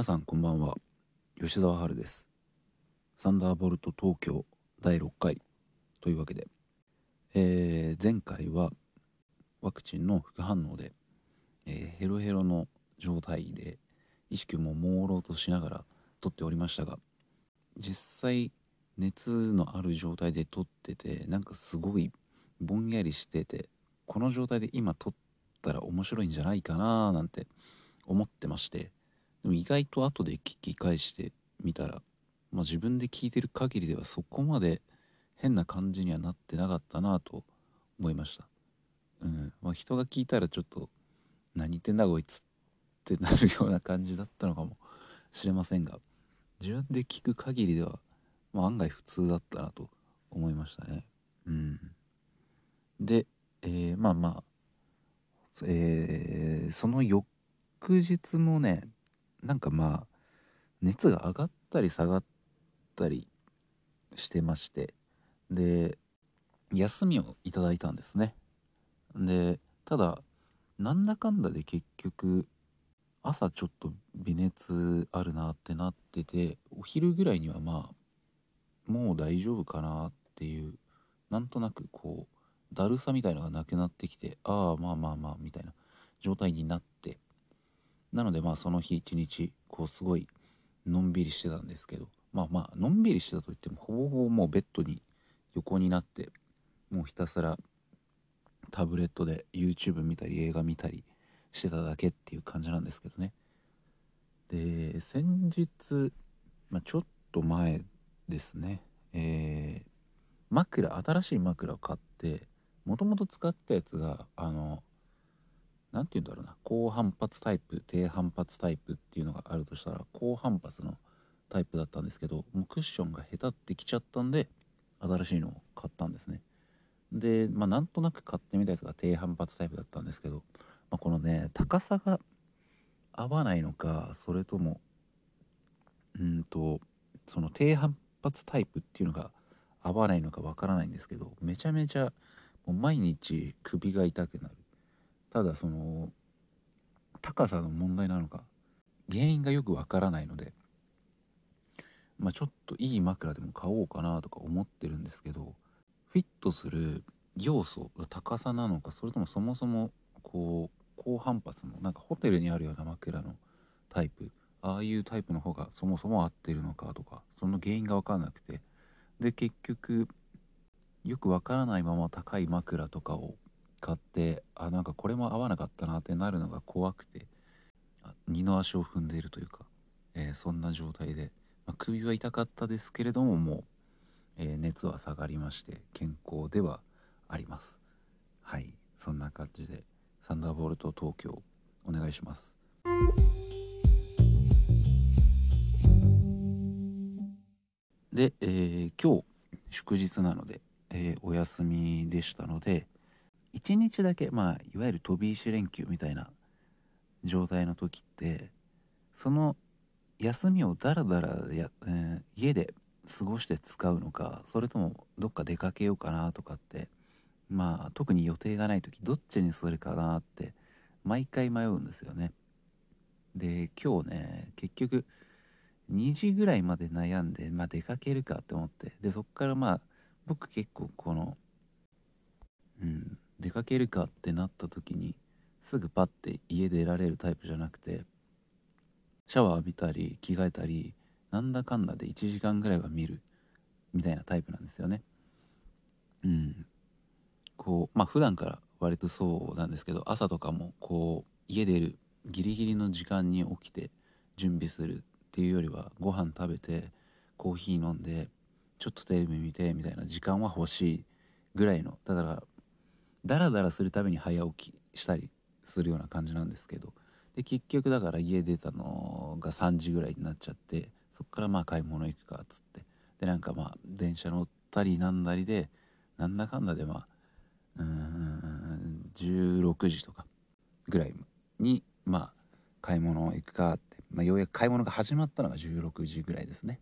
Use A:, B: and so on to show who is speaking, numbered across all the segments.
A: 皆さんこんばんは。吉沢春です。サンダーボルト東京第6回というわけで、えー、前回はワクチンの副反応で、えー、ヘロヘロの状態で意識も朦朧としながら撮っておりましたが実際熱のある状態で撮っててなんかすごいぼんやりしててこの状態で今撮ったら面白いんじゃないかななんて思ってましてでも意外と後で聞き返してみたら、まあ、自分で聞いてる限りではそこまで変な感じにはなってなかったなと思いました。うんまあ、人が聞いたらちょっと何言ってんだこいつってなるような感じだったのかもしれませんが自分で聞く限りでは、まあ、案外普通だったなと思いましたね。うん、で、えー、まあまあ、えー、その翌日もねなんかまあ熱が上がったり下がったりしてましてで休みをいただいたんですね。でただなんだかんだで結局朝ちょっと微熱あるなってなっててお昼ぐらいにはまあもう大丈夫かなっていうなんとなくこうだるさみたいのがなくなってきてああまあまあまあみたいな状態になってなのでまあその日一日こうすごいのんびりしてたんですけどまあまあのんびりしてたといってもほぼほぼもうベッドに横になってもうひたすらタブレットで YouTube 見たり映画見たりしてただけっていう感じなんですけどね。で先日、まあ、ちょっと前ですね。えー、枕新しい枕を買ってもともと使ったやつがあの何て言うんだろうな。高反発タイプ低反発タイプっていうのがあるとしたら高反発のタイプだったんですけどもうクッションが下手ってきちゃったんで新しいのを買ったんですね。でまあなんとなく買ってみたやつが低反発タイプだったんですけど、まあ、このね高さが合わないのかそれともうんとその低反発タイプっていうのが合わないのかわからないんですけどめちゃめちゃもう毎日首が痛くなる。ただその高さの問題なのか原因がよくわからないのでまあちょっといい枕でも買おうかなとか思ってるんですけどフィットする要素が高さなのかそれともそもそもこう高反発のなんかホテルにあるような枕のタイプああいうタイプの方がそもそも合ってるのかとかその原因が分かんなくてで結局よくわからないまま高い枕とかを買ってあなんかこれも合わなかったなってなるのが怖くて二の足を踏んでいるというか、えー、そんな状態で、まあ、首は痛かったですけれどももう、えー、熱は下がりまして健康ではあります。はい。そんな感じでサンダーボルト東京お願いします。で、えー、今日祝日なので、えー、お休みでしたので、1日だけまあいわゆる飛び石連休みたいな状態の時ってその休みをダラダラや、えー、家で過ごして使うのかそれともどっか出かけようかなとかってまあ特に予定がない時どっちにするかなって毎回迷うんですよね。で今日ね結局2時ぐらいまで悩んでまあ出かけるかって思ってでそっからまあ僕結構このうん出かけるかってなった時にすぐパッて家出られるタイプじゃなくてシャワー浴びたり着替えたりなんだかんだで1時間ぐらいは見るみたいなタイプなんですよね。うん。こうまあ普段から割とそうなんですけど朝とかもこう家出るギリギリの時間に起きて準備するっていうよりはご飯食べてコーヒー飲んでちょっとテレビ見てみたいな時間は欲しいぐらいのだからダラダラするために早起きしたりするような感じなんですけど。で結局だから家出たのが3時ぐらいになっちゃってそっからまあ買い物行くかっつって。でなんかまあ電車乗ったりなんだりでなんだかんだでまあうん16時とかぐらいにまあ買い物行くかって、まあ、ようやく買い物が始まったのが16時ぐらいですね。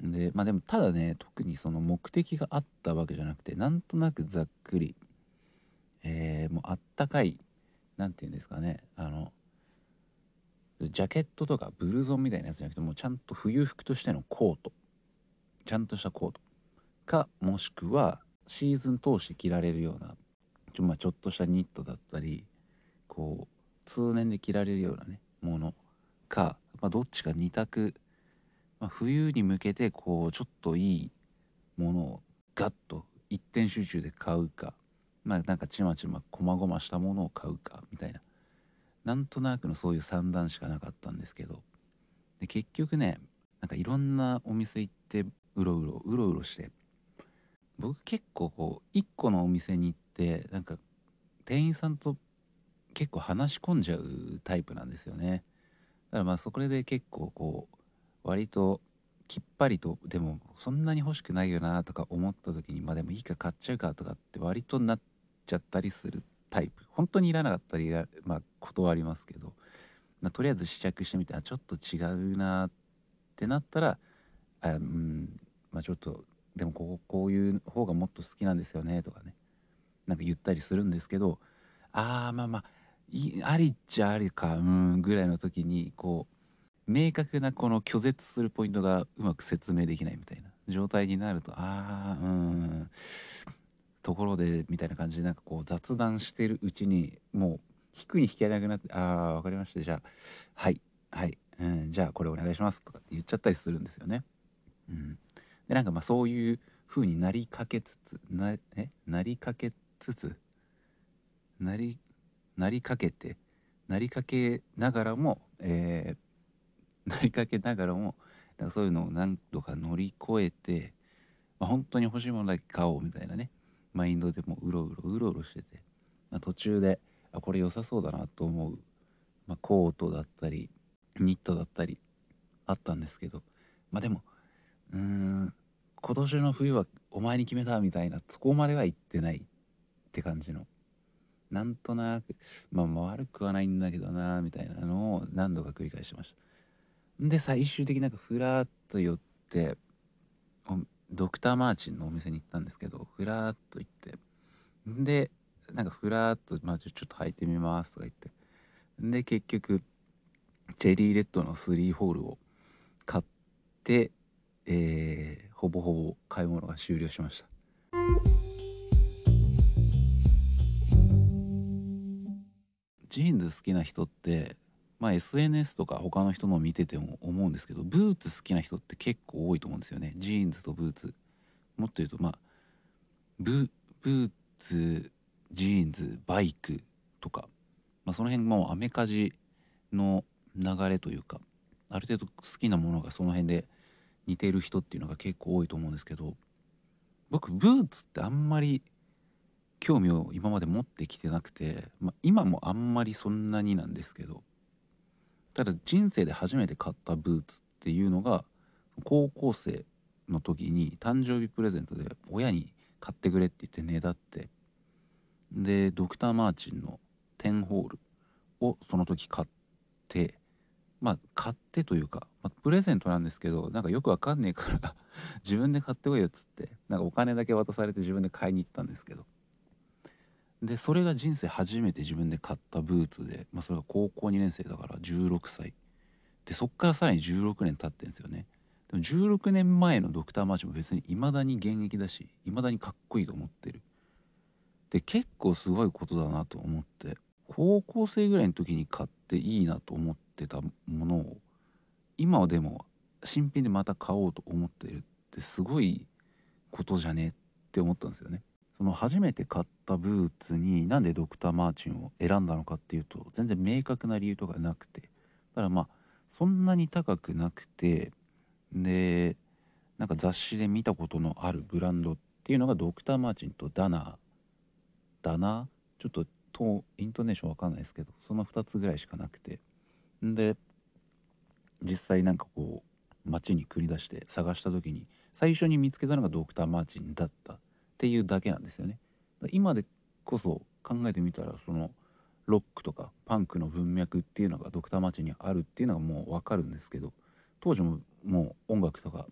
A: でまあでもただね特にその目的があったわけじゃなくてなんとなくざっくりえー、もうあったかい何て言うんですかね。あのジャケットとかブルゾンみたいなやつじゃなくてもうちゃんと冬服としてのコート。ちゃんとしたコート。かもしくはシーズン通して着られるようなちょ,、まあ、ちょっとしたニットだったりこう通年で着られるようなねもの。か、まあ、どっちか2択、まあ、冬に向けてこうちょっといいものをガッと一点集中で買うか。まあなんかちまちまこまごましたものを買うかみたいな。なんとなくのそういう算段しかなかったんですけど。で結局ねなんかいろんなお店行ってうろうろうろうろして。僕結構こう1個のお店に行ってなんか店員さんと結構話し込んじゃうタイプなんですよね。だからまあそこで結構こう割ときっぱりとでもそんなに欲しくないよなとか思った時にまあでもいいか買っちゃうかとかって割となっちゃったりするタイプ。本当にいらなかったりまあ断りますけど、まあ、とりあえず試着してみたらちょっと違うなってなったらあうん。まあちょっとでもこうこういう方がもっと好きなんですよねとかね。なんか言ったりするんですけどああまあまあありっちゃありかうんぐらいの時にこう明確なこの拒絶するポイントがうまく説明できないみたいな状態になるとああうん。ところでみたいな感じでなんかこう雑談してるうちにもう引くに引けなくなってああ分かりました。じゃあはいはいうん、じゃあこれお願いしますとかって言っちゃったりするんですよね。うん、でなんかまあそういう風になりかけつつなえ？なりかけつつ？なりなりかけて？なりかけながらも、えー、なりかけながらもなんかそういうのを何度か乗り越えて、まあ、本当に欲しいものだけ買おうみたいなね。マインドでもうろうろうろうろしてて、まあ、途中であこれ良さそうだなと思う、まあ、コートだったりニットだったりあったんですけどまあでもうーん今年の冬はお前に決めたみたいなそこまでは言ってないって感じのなんとなくまあ悪くはないんだけどなみたいなのを何度か繰り返しました。で最終的になんかふらっと寄ってドクター・マーチンのお店に行ったんですけどふらっと行ってでなんかふらっと、まあ、ちょっと履いてみますとか言ってで結局チェリーレッドの3ホールを買って、えー、ほぼほぼ買い物が終了しました。ジーンズ好きな人ってまあ SNS とか他の人の見てても思うんですけどブーツ好きな人って結構多いと思うんですよね。ジーンズとブーツ。もっと言うとまあブ、ブーツジーンズバイクとか、まあ、その辺もアメカジの流れというかある程度好きなものがその辺で似てる人っていうのが結構多いと思うんですけど僕ブーツってあんまり興味を今まで持ってきてなくて、まあ、今もあんまりそんなになんですけどただ人生で初めて買ったブーツっていうのが高校生の時に誕生日プレゼントで親に買ってくれって言ってねだってでドクター・マーチンの10ホールをその時買ってまあ買ってというか、まあ、プレゼントなんですけどなんかよくわかんねえから自分で買ってこいよっつってなんかお金だけ渡されて自分で買いに行ったんですけど。でそれが人生初めて自分で買ったブーツで、まあ、それが高校2年生だから16歳。でそっからさらに16年経ってんですよね。でも16年前のドクター・マーチも別に未だに現役だし未だにかっこいいと思ってる。で結構すごいことだなと思って高校生ぐらいの時に買っていいなと思ってたものを今はでも新品でまた買おうと思ってるってすごいことじゃねって思ったんですよね。その初めて買ったブーツになんでドクター・マーチンを選んだのかっていうと全然明確な理由とかなくて。ただまあそんなに高くなくてでなんか雑誌で見たことのあるブランドっていうのがドクター・マーチンとダナー。ダナー？ちょっととイントネーションわかんないですけどその2つぐらいしかなくて。んで実際なんかこう街に繰り出して探した時に最初に見つけたのがドクター・マーチンだった。っていうだけなんですよね。今でこそ考えてみたらそのロックとかパンクの文脈っていうのがドクター・マーチにあるっていうのがもう分かるんですけど当時ももう音楽とか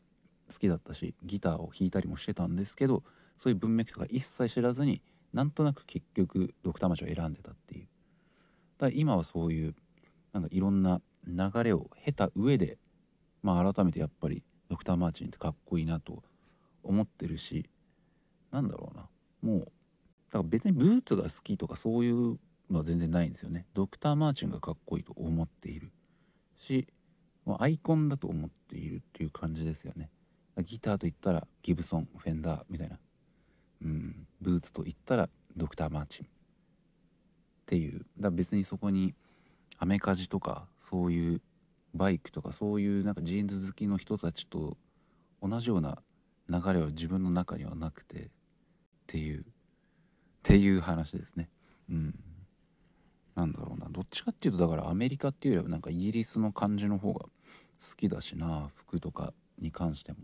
A: 好きだったしギターを弾いたりもしてたんですけどそういう文脈とか一切知らずになんとなく結局ドクターマチを選んでたっていう。だから今はそういうなんかいろんな流れを経た上でまあ改めてやっぱりドクター・マーチンってかっこいいなと思ってるしなんだろうな。もうだから別にブーツが好きとかそういうのは全然ないんですよね。ドクター・マーチンがかっこいいと思っているしアイコンだと思っているっていう感じですよね。ギターといったらギブソンフェンダーみたいな。うん。ブーツといったらドクター・マーチン。っていう。だ別にそこにアメカジとかそういうバイクとかそういうなんかジーンズ好きの人たちと同じような流れは自分の中にはなくてっていうっていう話ですね。うん。なんだろうな。どっちかっていうとだからアメリカっていうよりはなんかイギリスの感じの方が好きだしな服とかに関しても。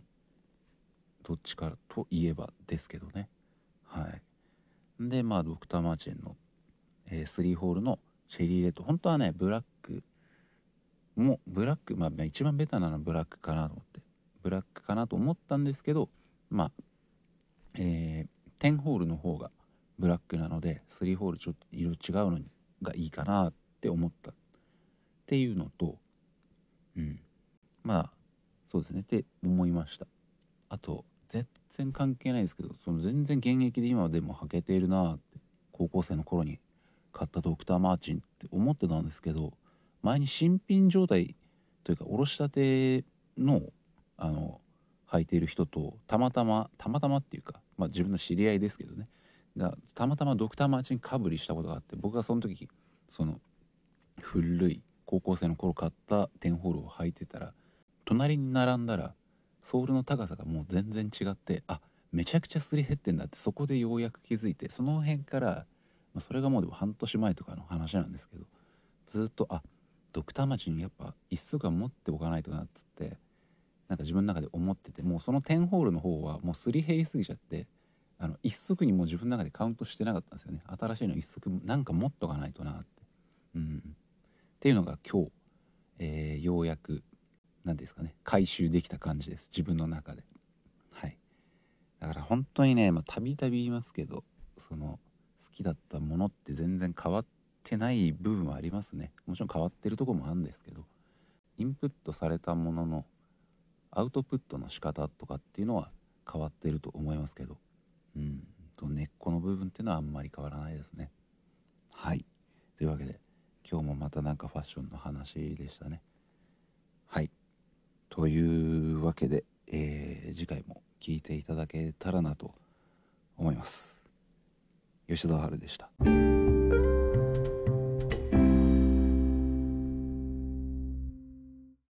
A: どっちかといえばですけどね。はい。でまあドクター・マーチンの、えー、3ホールのチェリーレッド。本当はねブラックもブラックまあ一番ベタなのはブラックかなと思って。ブラックかなと思ったんですけどまあえー、10ホールの方がブラックなので3ホールちょっと色違うのがいいかなって思ったっていうのとうん。まあそうですね。って思いました。あと全然関係ないですけどその全然現役で今でも履けているなって高校生の頃に買ったドクター・マーチンって思ってたんですけど前に新品状態というかおろしたてのあの履いている人とたまたまたまたまっていうか、まあ、自分の知り合いですけどね。がたまたまドクター・マーチンかぶりしたことがあって僕がその時その古い高校生の頃買ったテンホールを履いてたら隣に並んだらソールの高さがもう全然違ってあめちゃくちゃすり減ってんだってそこでようやく気づいてその辺から、まあ、それがもうでも半年前とかの話なんですけどずっとあドクターマーチンやっぱ一足は持っておかないとなっつってなんか自分の中で思っててもうその10ホールの方はもうすり減りすぎちゃってあの一足にもう自分の中でカウントしてなかったんですよね。新しいの一足なんか持っとかないとなって。うん。っていうのが今日、えー、ようやく何ですかね回収できた感じです。自分の中で。はい。だから本当にねたびたび言いますけどその好きだったものって全然変わってない部分はありますね。もちろん変わってるとこもあるんですけどインプットされたもののアウトプットの仕方とかっていうのは変わってると思いますけど。うん。と根っこの部分っていうのはあんまり変わらないですね。はい。というわけで今日もまたなんかファッションの話でしたね。はい。というわけで、えー、次回も聞いていただけたらなと思います。吉田春でした。